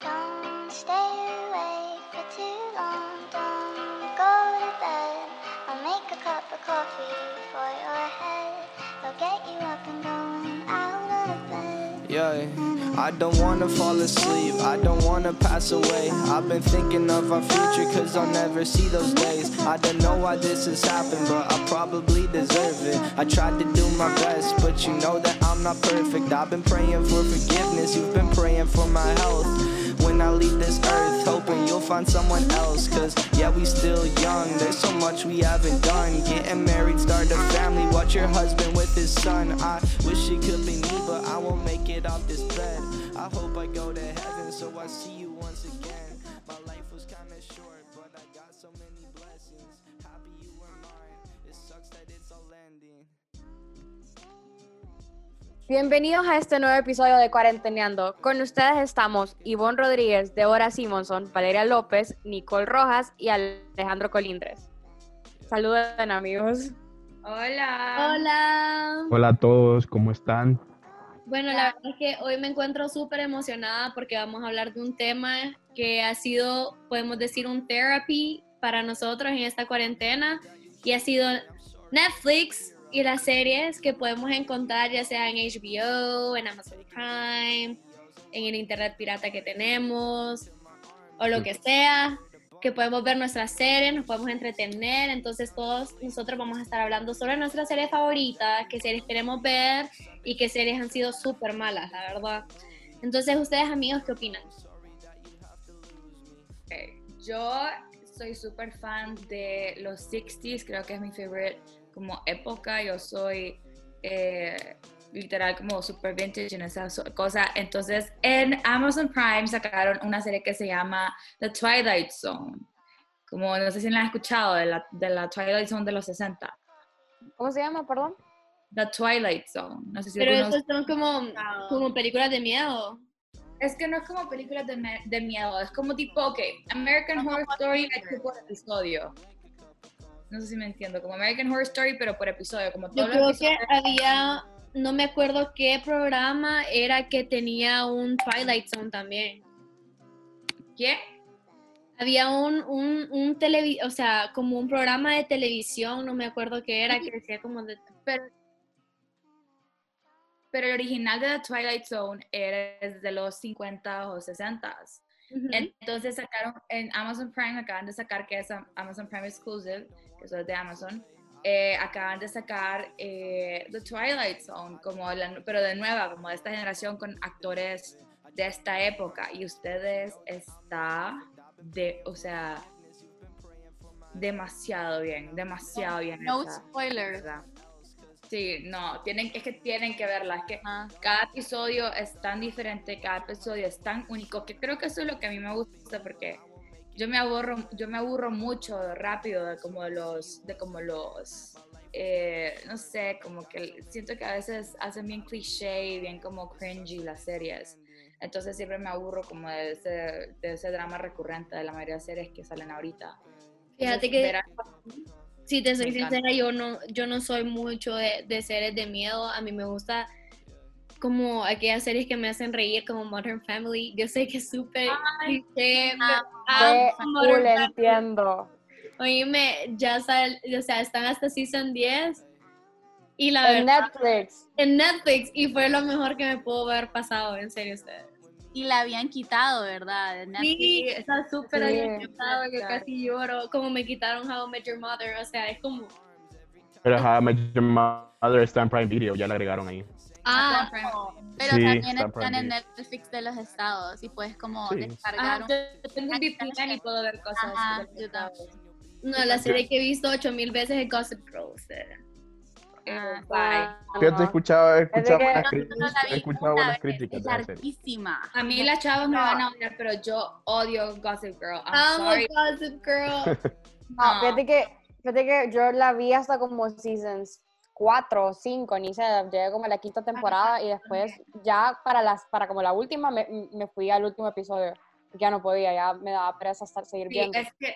Don't stay for too long. Don't go to bed. I'll make a cup of coffee for your head. Yeah, I don't wanna fall asleep, I don't wanna pass away. I've been thinking of our future, cause I'll never see those days. I don't know why this has happened, but I probably deserve it. I tried to do my best, but you know that I'm not perfect. I've been praying for forgiveness, you've been praying for my health. I leave this earth, hoping you'll find someone else. Cause yeah, we still young, there's so much we haven't done. Getting married, start a family, watch your husband with his son. I wish it could be me, but I won't make it off this bed. I hope I go to heaven, so I see you once again. My life was kinda short, but I got so many blessings. Bienvenidos a este nuevo episodio de Cuarenteneando. Con ustedes estamos Ivonne Rodríguez, Deborah Simonson, Valeria López, Nicole Rojas y Alejandro Colindres. Saluden amigos. Hola. Hola. Hola a todos, ¿cómo están? Bueno, la verdad es que hoy me encuentro súper emocionada porque vamos a hablar de un tema que ha sido, podemos decir, un therapy para nosotros en esta cuarentena y ha sido Netflix y las series que podemos encontrar ya sea en HBO, en Amazon Prime, en el internet pirata que tenemos o lo que sea, que podemos ver nuestras series, nos podemos entretener, entonces todos nosotros vamos a estar hablando sobre nuestras series favoritas, qué series queremos ver y qué series han sido súper malas, la verdad. Entonces, ustedes amigos, ¿qué opinan? Ok, Yo soy súper fan de los 60s, creo que es mi favorite como época. Yo soy eh, literal como super vintage en esa cosa. Entonces, en Amazon Prime sacaron una serie que se llama The Twilight Zone. Como no sé si la han escuchado, de la, de la Twilight Zone de los 60. ¿Cómo se llama, perdón? The Twilight Zone. No sé si Pero algunos- estos son como, como películas de miedo. Es que no es como películas de, de miedo, es como tipo, ok, American Horror Story hecho por episodio. No sé si me entiendo, como American Horror Story, pero por episodio, como Yo todos creo que había, no me acuerdo qué programa era que tenía un Twilight Zone también. ¿Qué? Había un, un, un televi o sea, como un programa de televisión, no me acuerdo qué era, que decía como de... Pero, pero el original de The Twilight Zone era de los 50 o 60. Ujú. Entonces sacaron en Amazon Prime, acaban de sacar, que es Am- Amazon Prime Exclusive, que es de Amazon, eh, acaban de sacar eh, The Twilight Zone, como la- pero de nueva, como de esta generación con actores de esta época. Y ustedes está de, o sea, demasiado bien, demasiado bien. No spoilers. Sí, no, tienen, es que tienen que verla, es que Ah, cada episodio es tan diferente, cada episodio es tan único, que creo que eso es lo que a mí me gusta porque yo me aburro, yo me aburro mucho rápido de como los, de como los, eh, no sé, como que siento que a veces hacen bien cliché y bien como cringy las series. Entonces siempre me aburro como de ese, de ese drama recurrente de la mayoría de series que salen ahorita. Fíjate que, si te soy sincera, yo no, yo no soy mucho de, de series de miedo. A mí me gusta como aquellas series que me hacen reír, como Modern Family. Yo sé que es súper cliché, pero amo Qué Modern cool, Family. entiendo. Oíme, ya sal, o sea, están hasta season 10 y la En verdad, Netflix. en Netflix y fue lo mejor que me pudo haber pasado, en serio ustedes. y la habían quitado, ¿verdad? De Netflix. Sí, está súper Sí. quitado, que casi lloro, como me quitaron How I Met Your Mother, o sea, es como, Pero How I Met Your Mother está en Prime Video, ya la agregaron ahí. Ah, Pero Sí, también están en Netflix de los estados y puedes como Sí. descargar un... yo tengo un VPN y puedo ver cosas. Ajá, yo no, la serie que he visto ocho mil veces es Gossip Girl. Ah, Bye. Fíjate, he escuchado, he escuchado que- buenas Yo no he escuchado buenas críticas es larguísima. A mí las chavas me van a odiar, pero yo odio Gossip Girl. I'm Amo sorry. Gossip Girl. No, No. fíjate que, fíjate que yo la vi hasta como seasons 4 o 5, ni sé, llegué como a la quinta temporada y después ya para las para como la última me, me fui al último episodio. Ya no podía, ya me daba pereza estar seguir Sí, viendo. es que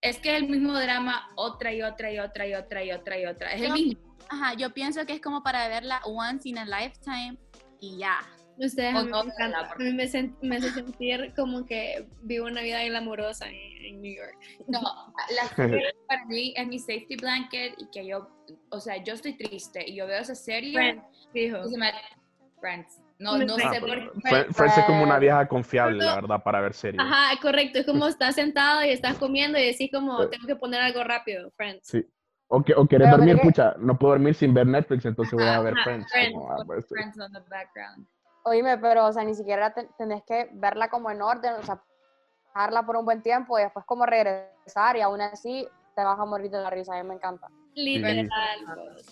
es que es el mismo drama otra y otra y otra y otra y otra y otra. Es el Yo- mismo. Ajá, yo pienso que es como para verla once in a lifetime y ya. Ustedes a mí, no me, encanta. a mí me, sen- me hace sentir como que vivo una vida glamorosa en, en New York. No, la serie para mí es mi safety blanket y que yo, o sea, yo estoy triste y yo veo esa serie Friends, fijo. y se me... Friends. No, no Ah, sé pues, por qué. Fre- Friends es como una vieja confiable, la verdad, para ver series. Ajá, correcto. Es como estás sentado y estás comiendo y decís como, tengo que poner algo rápido, Friends. Sí. O, que, o querés Pero dormir, pucha, no puedo dormir sin ver Netflix, entonces voy a ver Friends. Friends, Como, ah, pues. Friends on the background. Oíme, pero, o sea, ni siquiera te- tenés que verla como en orden, o sea, dejarla por un buen tiempo y después como regresar y aún así te vas a morir de la risa, a mí me encanta. Literal.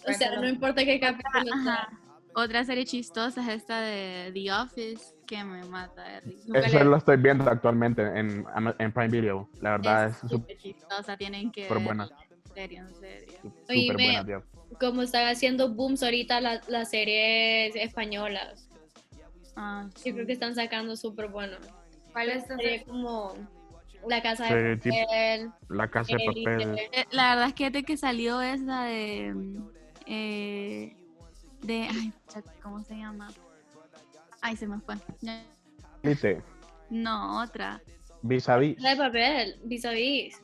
O sea, no importa qué capítulo sea. Otra serie chistosa es esta de The Office que me mata de risa. Eso lo estoy viendo actualmente en, en Prime Video. La verdad es Es súper chistosa, tienen que súper buena. En serio, en serio. Oíme, buena, tío. Como están haciendo booms ahorita la- las series españolas. Ah, Yo creo que están sacando súper buenos. ¿Cuál es esa Serie como La Casa de Papel. La casa de papel. Eh, La verdad es que desde que salió esa de. mm, eh, de. Ay, ¿cómo se llama? Ay, se me fue. Viste, No, otra. vis a vis. La de Papel, vis a vis.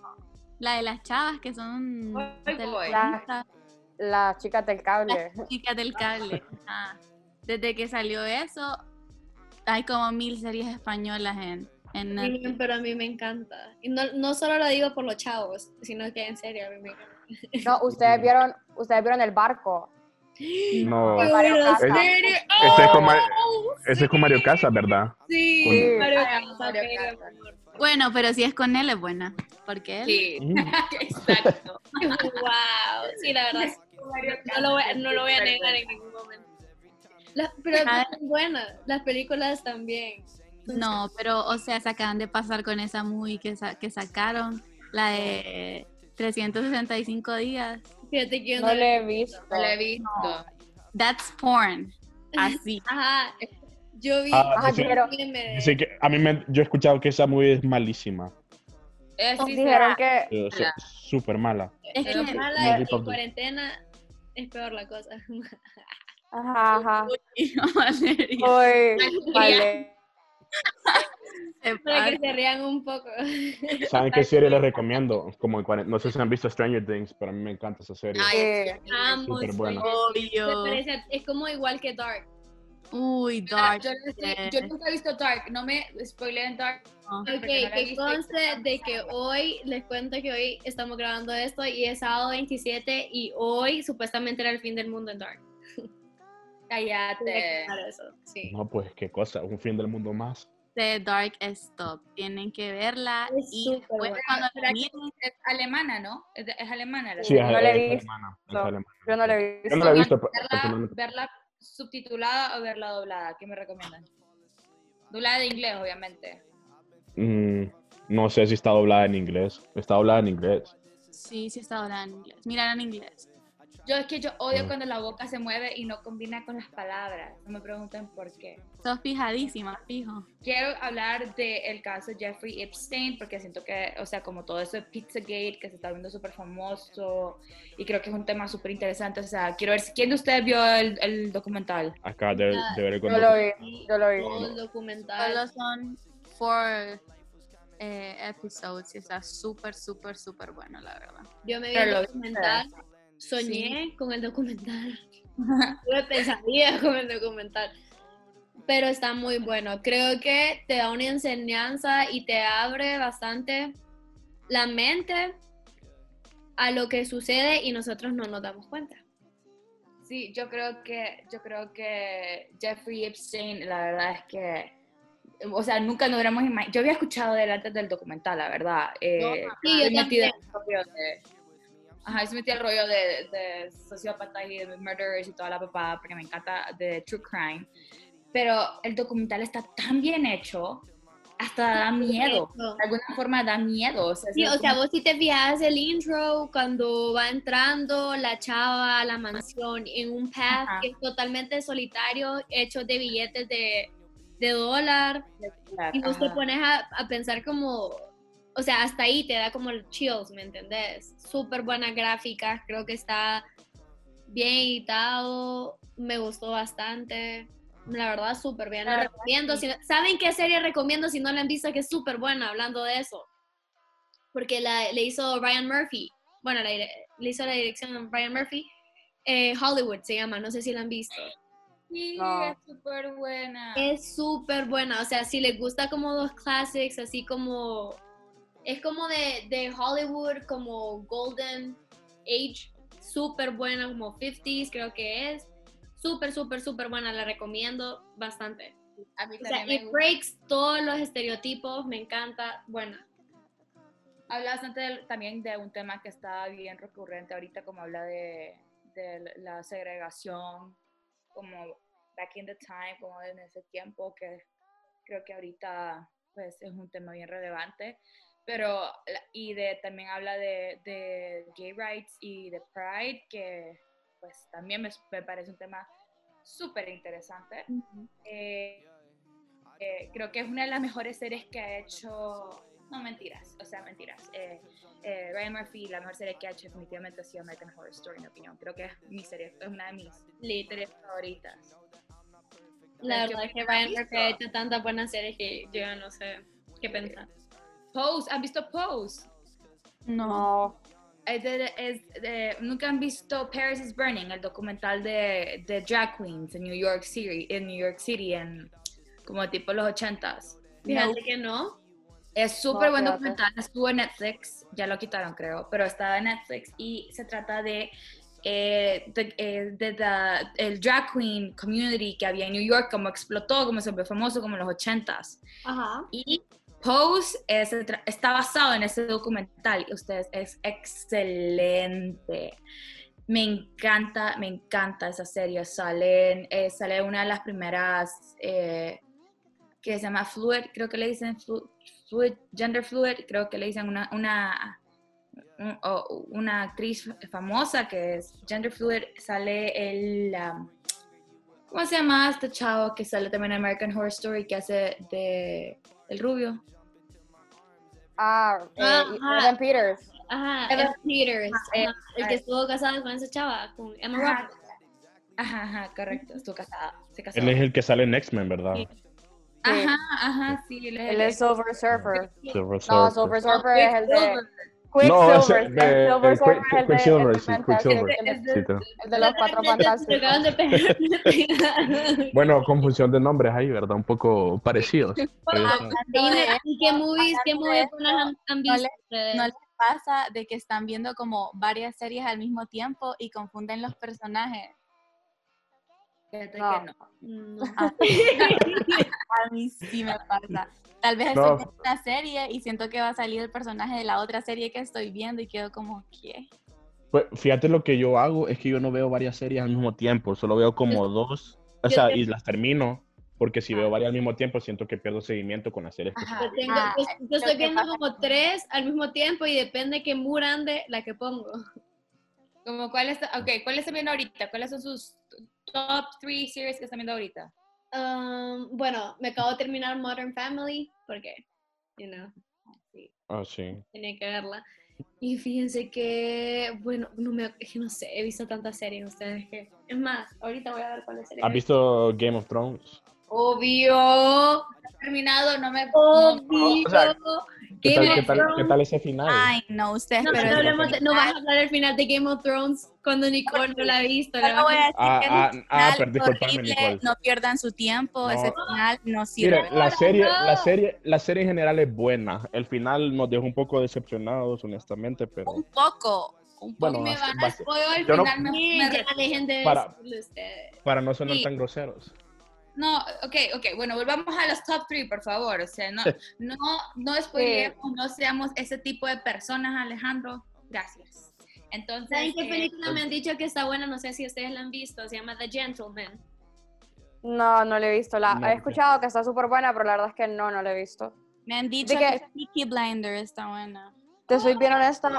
La de las chavas que son. Boy, boy. telefonistas, Las chicas del cable. Las chicas del cable. Ah, Desde que salió eso, hay como mil series españolas en, en Netflix. Sí, Pero a mí me encanta. Y no, no solo lo digo por los chavos, sino que en serio a mí me encanta. No, ustedes vieron, ustedes vieron el barco. No, ese es con, ¡Oh! ese es con Mario Casas, ¿verdad? Sí, Con- Mario Casas, Mario pero- Casas. Bueno, pero si es con él es buena. Porque él. Sí, Mm. exacto. Wow, sí, la verdad. No lo voy, no lo voy a negar en ningún momento. Las- pero son buenas, las películas también. No, pero, o sea, se acaban de pasar con esa movie que, sa- que sacaron, la de 365 días. Fíjate que yo No le he visto. No la he visto. That's porn. Así. Ajá, yo vi Ah, Ajá, dice- pero Dice que a mí me, yo he escuchado que esa movie es malísima. Eh, sí, dijeron será. que súper mala. Es que- mala y top. cuarentena es peor la cosa. Ajá, ajá. Valeria, Para que se rían un poco. ¿Saben qué serie les recomiendo? Como no sé si han visto Stranger Things, pero a mí me encanta esa serie. Ay, Sí. Amo Súper buena. Parece- es como igual que Dark. Uy, Dark. yo, sí, yo nunca he visto Dark, no me spoileen Dark. no. Ok, que conste de que hoy, les cuento que hoy estamos grabando esto y es sábado 27 y hoy supuestamente era el fin del mundo en Dark. Cállate. sí. No, pues qué cosa, un fin del mundo más. De Dark Stop. Tienen que verla Es y después buena. cuando ¿Será que miren, Es alemana, ¿no? Es, de- es alemana. La Sí, no es, la he visto. alemana, No, alemana. Yo no le he Yo visto. no la he visto verla, verla subtitulada o verla doblada. ¿Qué me recomiendan? Doblada de inglés, obviamente. Mm, no sé si está doblada en inglés. Está doblada en inglés. sí, sí está hablando en inglés. Miran en inglés. Yo es que yo odio cuando la boca se mueve y no combina con las palabras. No me pregunten por qué. Sos fijadísima, fijo. Quiero hablar del caso Jeffrey Epstein porque siento que, o sea, como todo eso de Pizzagate que se está viendo súper famoso y creo que es un tema súper interesante. O sea, quiero ver si quién de ustedes vio el, el documental. Acá de, de ver el Yo lo vi, yo lo vi. El documental. Solo son four eh, episodes y está súper, súper, súper bueno, la verdad. Yo me vi Pero el documental, soñé con el documental. Tuve pesadillas con el documental. Pero está muy bueno. Creo que te da una enseñanza y te abre bastante la mente a lo que sucede y nosotros no nos damos cuenta. Sí, yo creo que, yo creo que Jeffrey Epstein, la verdad es que, o sea, nunca nos hubiéramos imaginado. Yo había escuchado de él antes del documental, la verdad. Eh, Sí, yo metida en de, ajá, estoy metida en el rollo de, de sociópatas y de murderers y toda la papada, porque me encanta de true crime. Pero el documental está tan bien hecho, hasta da miedo. De alguna forma da miedo. O sea, Sí, o sea, vos si te fijas el intro cuando va entrando la chava a la mansión en un path Ajá. que es totalmente solitario, hecho de billetes de, de dólar, y vos te Ajá. pones a, a pensar como, o sea, hasta ahí te da como el chills, ¿me entendés? Súper buenas gráficas, creo que está bien editado, me gustó bastante. La verdad, súper bien. La recomiendo. sí. Si- ¿Saben qué serie recomiendo si no la han visto? Que es súper buena, hablando de eso. Porque la, le hizo Ryan Murphy. Bueno, la le hizo la dirección Ryan Murphy. Eh, Hollywood se llama, no sé si la han visto. Sí, No. es súper buena. Es súper buena. O sea, si les gusta como los classics, así como. Es como de, de Hollywood, como Golden Age. Súper buena, como 50s, creo que es. Súper, súper, súper buena. La recomiendo bastante. A mí O sea, me it gusta. breaks todos los estereotipos. Me encanta. Buena. Habla bastante del- también de un tema que está bien recurrente ahorita, como habla de, de la segregación, como back in the time, como en ese tiempo, que creo que ahorita pues es un tema bien relevante. Pero, y de, también habla de, de gay rights y de pride, que pues también me, me parece un tema súper interesante. Eh, eh, creo que es una de las mejores series que ha hecho, no mentiras, o sea, mentiras. Eh, eh, Ryan Murphy, la mejor serie que ha hecho definitivamente ha sido American Horror Story, en mi opinión. Creo que es mi serie, es una de mis series favoritas. La ¿Qué verdad es que? Ryan Murphy ha hecho tantas buenas series que yo no sé qué pensar. Pose, ¿han visto Pose? No. No. Es de- es de- Nunca han visto Paris is Burning, el documental de, de drag queens en New York City, en New York City, en como tipo los ochentas. Fíjate que no. Es súper No, buen documental, estuvo en Netflix, ya lo quitaron creo, pero estaba en Netflix y se trata de, eh, de, eh, de la- el drag queen community que había en New York, como explotó, como se volvió famoso como en los ochentas. Ajá. Y Pose es- está basado en ese documental y ustedes es excelente. Me encanta, me encanta esa serie. Salen, eh, sale una de las primeras eh, que se llama Fluid, creo que le dicen Gender Fluid, creo que le dicen una, una, una actriz famosa que es Gender Fluid. Sale el. um, ¿Cómo se llama este chavo que sale también en American Horror Story que hace de el rubio? Ah, eh, Ajá. Evan Peters. Ajá. Evan- Peters. eh, ajá, el que estuvo casado con esa chava, con Emma Ajá, Roberts. ajá, ajá, correcto, estuvo casada, se casó. Él es el que sale en X-Men, ¿verdad? Sí. Ajá, ajá, sí, él es Él el- es Silver Surfer. Silver No, Surfer. Silver Surfer es el de Quicksilver. No, Silver es el de- Quicksilver, el de Quicksilver. el de- Sí, te- el de los cuatro fantásticos. Bueno, confusión de nombres ahí, ¿verdad? Un poco parecidos. Dime, ¿y qué movies, qué movies han, visto? ¿No les pasa de que están viendo como varias series al mismo tiempo y confunden los personajes? No. que no. No. Ah, A mí sí me pasa. Tal vez No. estoy viendo una serie y siento que va a salir el personaje de la otra serie que estoy viendo y quedo como, ¿qué? Pues fíjate lo que yo hago, es que yo no veo varias series al mismo tiempo, solo veo como dos, o sea, y las termino, porque si veo varias al mismo tiempo siento que pierdo seguimiento con las series que Ajá. Tengo- Ah, yo- yo estoy que viendo como tres al mismo tiempo y depende qué mood ande la que pongo. Como cuál está, ok, ¿cuál están viendo ahorita? ¿Cuáles son sus top three series que están viendo ahorita? Um, bueno, me acabo de terminar Modern Family porque, you know, sí, Ah, sí. tenía que verla. Y fíjense que, bueno, no me, que no sé, he visto tantas series ustedes que, es más, ahorita voy a ver cuál es serie. ¿Has visto Game of Thrones? Obvio. Terminado, no me. Obvio. O sea, ¿Qué Game tal, qué tal, qué Thrones. tal ese final? Ay, no, ustedes, No, pero no, no vas a hablar al final de Game of Thrones cuando Nicole no la ha visto. Solo voy a decir Ah, que ah, ah, pero Nicole. no pierdan su tiempo, No. ese final no sirve. Mire, la serie, la serie, la serie en general es buena. El final nos dejó un poco decepcionados, honestamente, pero Un poco, un poco. bueno, me basta- van a basta. spoiler al Yo no- final. me- me- ya dejen de Para- no sonar Sí. tan groseros. No, ok, ok, bueno, volvamos a los top three, por favor. O sea, no, no, no spoilemos, no seamos ese tipo de personas, Alejandro. Gracias. Entonces, ¿Saben qué eh, película me han dicho que está buena? No sé si ustedes la han visto. Se llama The Gentleman. No, no le he visto. La, No, he escuchado que está súper buena, pero la verdad es que no, no la he visto. Me han dicho ¿De que qué? Peaky Blinders está buena. Te soy bien honesta,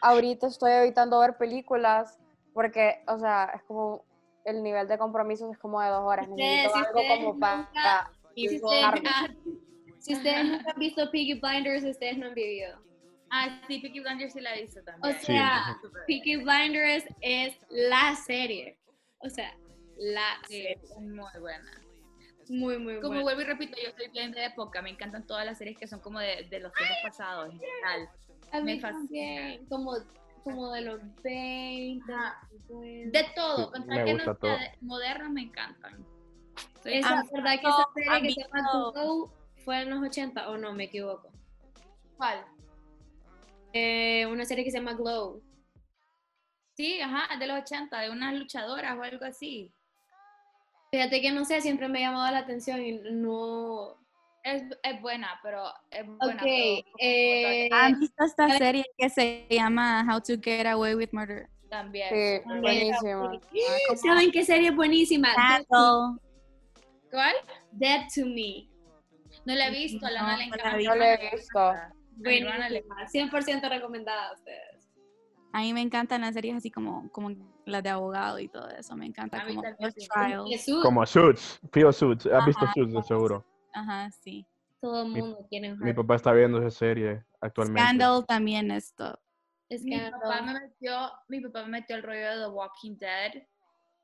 ahorita estoy evitando ver películas porque, o sea, es como el nivel de compromisos es como de dos horas. Ustedes, si algo ustedes como nunca- para... Si ustedes, Harvey. ah, si ustedes nunca han visto Peaky Blinders, ustedes no han vivido. ah, sí, Peaky Blinders sí la he visto O también. Sí. sea, Peaky Blinders es la serie. O sea, la Sí, serie. es muy buena. Muy, muy Como vuelvo y repito, yo soy bien de época, me encantan todas las series que son como de, de los tiempos pasados en general. A mí me fascina. también, como, como de los 20, Ajá. 50. De todo, Sí, con me tal que no todo. de- modernas me encantan. Fan. ¿verdad que esa serie que se llama visto- Glow fue en los 80 o no? Me equivoco. ¿Cuál? Eh, una serie que se llama Glow. Sí, ajá, de los 80, de unas luchadoras o algo así. Fíjate que no sé, siempre me ha llamado la atención y no... Es, es buena, pero es buena. Ok, pero- eh, ¿Han visto esta serie que se llama How to Get Away with Murder? También. Sí, buenísima. ¿Saben qué serie es buenísima? Dead. ¿Cuál? Dead to Me. No la he visto, a la No, la encanta. No la he visto. Buenísima, 100% recomendada a ustedes. A mí me encantan las series así como, como las de abogado y todo eso. Me encanta A mí como. Jesús, Como Suits, Feel Suits. ¿Has visto Suits de seguro? Ajá, sí. todo el Mi- mundo tiene un Mi papá está viendo esa serie actualmente. Scandal también esto. Es Mi que papá me metió, mi papá me metió el rollo de The Walking Dead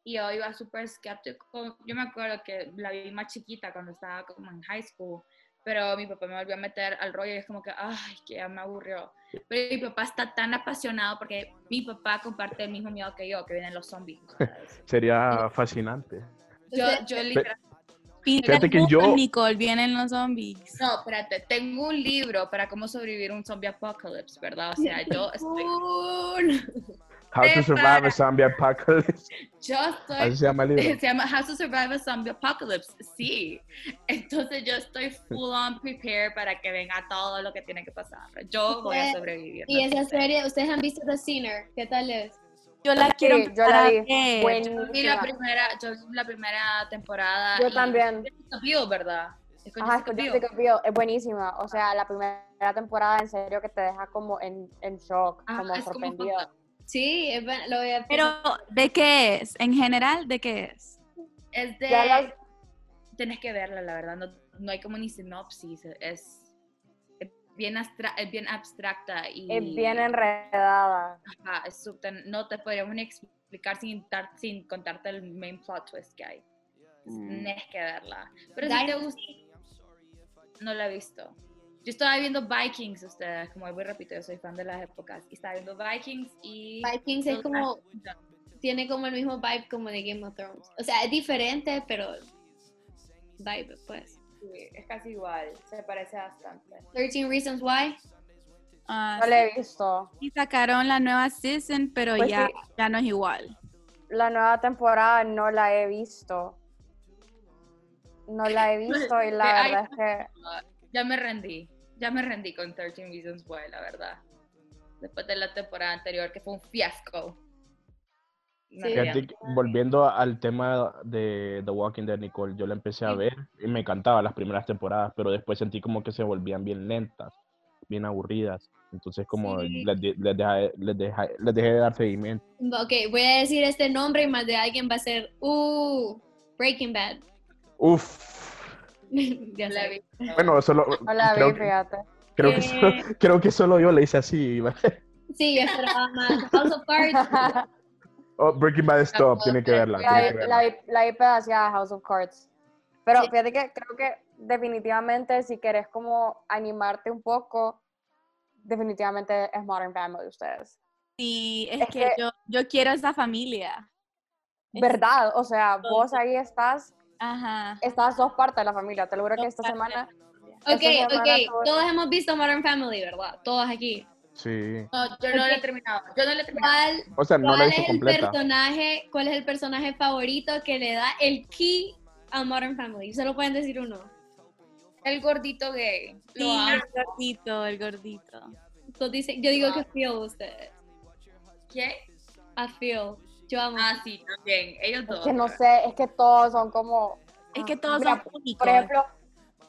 y yo iba súper escéptico. Yo me acuerdo que la vi más chiquita cuando estaba como en high school, pero mi papá me volvió a meter al rollo y es como que, ay, que ya me aburrió. Pero mi papá está tan apasionado porque mi papá comparte el mismo miedo que yo, que vienen los zombies. Sería fascinante. Yo, yo literal, Fíjate que yo- Nicole, vienen los zombies. no, espérate, tengo un libro para cómo sobrevivir un zombie apocalypse, ¿verdad? O sea, yo estoy, How to Survive a. Zombie Apocalypse. yo estoy Así se llama el libro. Se llama How to Survive a Zombie Apocalypse. Sí. Entonces yo estoy full on prepared para que venga todo lo que tiene que pasar. Yo voy a Usted- sobrevivir. Y esa serie, ¿ustedes han visto The Sinner? ¿Qué tal es? Yo la Sí, quiero yo la vi. Buenísima. Vi la primera, yo vi la primera temporada. Yo y- también. Biel, ¿verdad? Es con Ajá, Jessica Biel. Es buenísima. O sea, la primera temporada en serio que te deja como en, en shock, Ajá, como es como sorprendida. Sí, es buena, lo voy a Pero, ¿de qué es? En general, ¿de qué es? Es de... Las- Tienes que verla, la verdad. No, no hay como ni sinopsis. Es, es bien, es bien abstracta y... es bien enredada. Ajá, es no te podríamos ni explicar sin, dar- sin contarte el main plot twist que hay. Mm. Tienes que verla. Pero si te gusta, no la he visto. Yo estaba viendo Vikings, ustedes, como voy repito, yo soy fan de las épocas. Y estaba viendo Vikings y... Vikings es como, tiene como el mismo vibe como de Game of Thrones. O sea, es diferente, pero vibe, pues. Sí, es casi igual, se parece bastante. 13 Reasons Why. Ah, No la he visto. Y sacaron la nueva season, pero Pues ya, sí. ya no es igual. La nueva temporada no la he visto. No la he visto y la verdad es que Ya me rendí, ya me rendí con 13 Reasons Why, la verdad. Después de la temporada anterior, que fue un fiasco. Sí. Volviendo al tema de The Walking Dead, Nicole, yo la empecé a ver y me encantaba las primeras temporadas, pero después sentí como que se volvían bien lentas, bien aburridas. Entonces como Sí. les, les dejé, les, dejé, les dejé de dar seguimiento. Ok, voy a decir este nombre y más de alguien va a ser, uh, Breaking Bad. Uf. ya la vi. Bueno, solo no la creo, vi, que, creo, que solo, creo que solo yo le hice así. Sí, yo esperaba más. House of Cards. Oh, Breaking Bad Stop, tiene que verla. La tiene que verla. la vi- la vi House of Cards. Pero Sí. fíjate que creo que definitivamente si querés como animarte un poco, definitivamente es Modern Family ustedes. Y es, Es que, que- yo, yo quiero esa familia. ¿Verdad? O sea, vos ahí estás, Ajá. estás sos parte de la familia. Te lo juro que esta semana Ok, Esta semana ok, todo- todos hemos visto Modern Family, ¿verdad? Todos aquí. Sí. No, yo no la he terminado. Yo no la he terminado. ¿Cuál, O sea, no cuál hice es el personaje, cuál es el personaje favorito que le da el key a Modern Family? Solo pueden decir uno. El gordito gay. Lo Sí, amo. el gordito, el gordito. Entonces dice, yo digo que Phil ustedes. ¿Qué? A Phil. Yo amo. Ah, sí, también. Ellos es dos. que no sé, es que todos son como... Es que ah, todos mira, son únicos. Por ejemplo,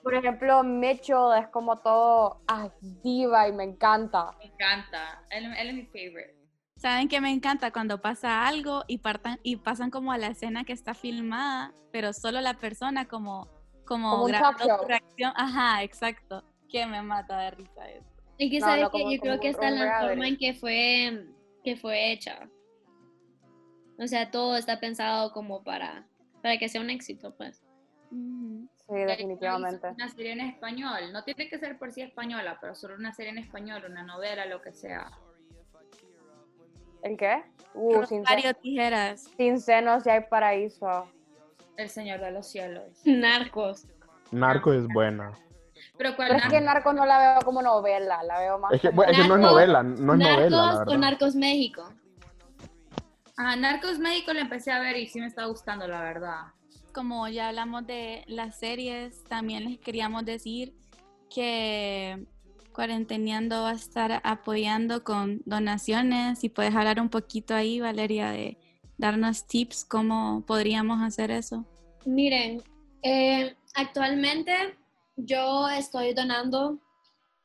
por ejemplo, Mitchell es como todo ah, diva y me encanta. Me encanta. Él, él es mi favorite. Saben que me encanta cuando pasa algo y partan y pasan como a la escena que está filmada, pero solo la persona como como, grabando su reacción. Ajá, exacto. Que me mata de risa eso. Y que No, sabes no, que yo creo que está en la forma en que fue, que fue hecha. O sea, todo está pensado como para, para que sea un éxito, pues. Ujú. Sí, definitivamente. Una serie en español. No tiene que ser por sí española, pero solo una serie en español, una novela, lo que sea. ¿El qué? Uh, sin, Tijeras. sin senos ya hay paraíso. El Señor de los Cielos. Narcos. Narco es buena. Pero cuál Pero es que narco? Narcos no la veo como novela, la veo más Es que, como- bueno, es que no es Narcos- novela, no es novela, la Narcos o Narcos México. Ah, Narcos México la empecé a ver y sí me está gustando, la verdad. Como ya hablamos de las series, también les queríamos decir que Cuarenteneando va a estar apoyando con donaciones. Si puedes hablar un poquito ahí, Valeria, de darnos tips cómo podríamos hacer eso. Miren, eh, actualmente yo estoy donando,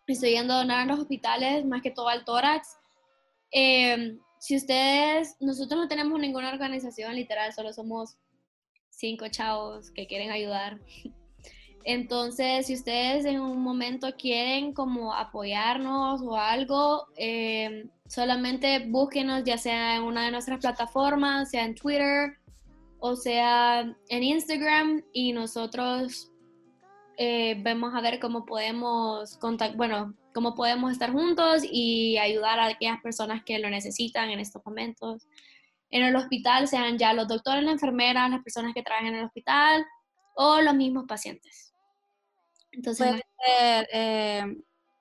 estoy yendo a donar a los hospitales, más que todo al tórax. Eh, si ustedes, nosotros no tenemos ninguna organización, literal, solo somos cinco chavos que quieren ayudar. Entonces, si ustedes en un momento quieren como apoyarnos o algo, eh, solamente búsquenos ya sea en una de nuestras plataformas, sea en Twitter o sea en Instagram y nosotros eh, a ver cómo podemos contact bueno, cómo podemos estar juntos y ayudar a aquellas personas que lo necesitan en estos momentos. En el hospital, sean ya los doctores, las enfermeras, las personas que trabajan en el hospital o los mismos pacientes. Entonces, Puede ser eh,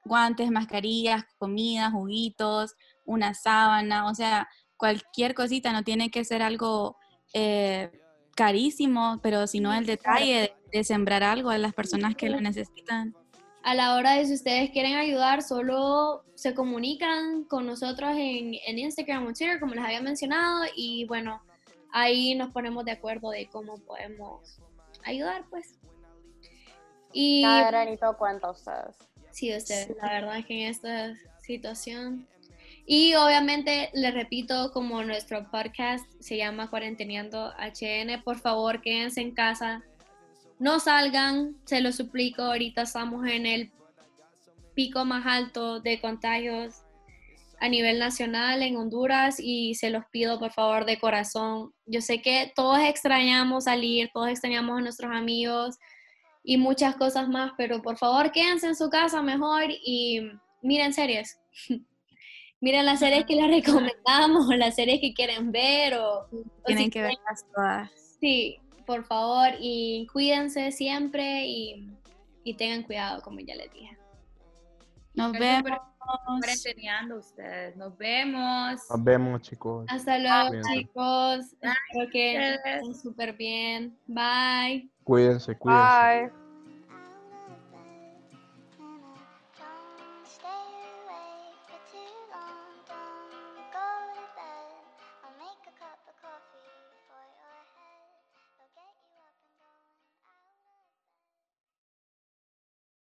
guantes, mascarillas, comida, juguitos, una sábana, o sea, cualquier cosita, no tiene que ser algo eh, carísimo, pero sino el detalle de, de sembrar algo a las personas que lo necesitan. A la hora de si ustedes quieren ayudar, solo se comunican con nosotros en, en Instagram o Twitter, como les había mencionado, y bueno, ahí nos ponemos de acuerdo de cómo podemos ayudar, pues. Y Cada granito cuenta ustedes. sí, ustedes, la verdad es que en esta situación. Y obviamente, les repito, como nuestro podcast se llama Cuarenteneando HN, por favor, quédense en casa, no salgan, se lo suplico, ahorita estamos en el pico más alto de contagios a nivel nacional en Honduras y se los pido por favor de corazón. Yo sé que todos extrañamos salir, todos extrañamos a nuestros amigos y muchas cosas más, pero por favor quédense en su casa mejor y miren series. miren las series que les recomendamos, las series que quieren ver o, o Tienen si que verlas todas. Sí, por favor, y cuídense siempre y, y tengan cuidado, como ya les dije. Nos Gracias vemos. por ustedes. Nos vemos. Nos vemos, chicos. Hasta luego, Cuídense. chicos. Espero que estén súper bien. Bye. Cuídense, cuídense. Bye.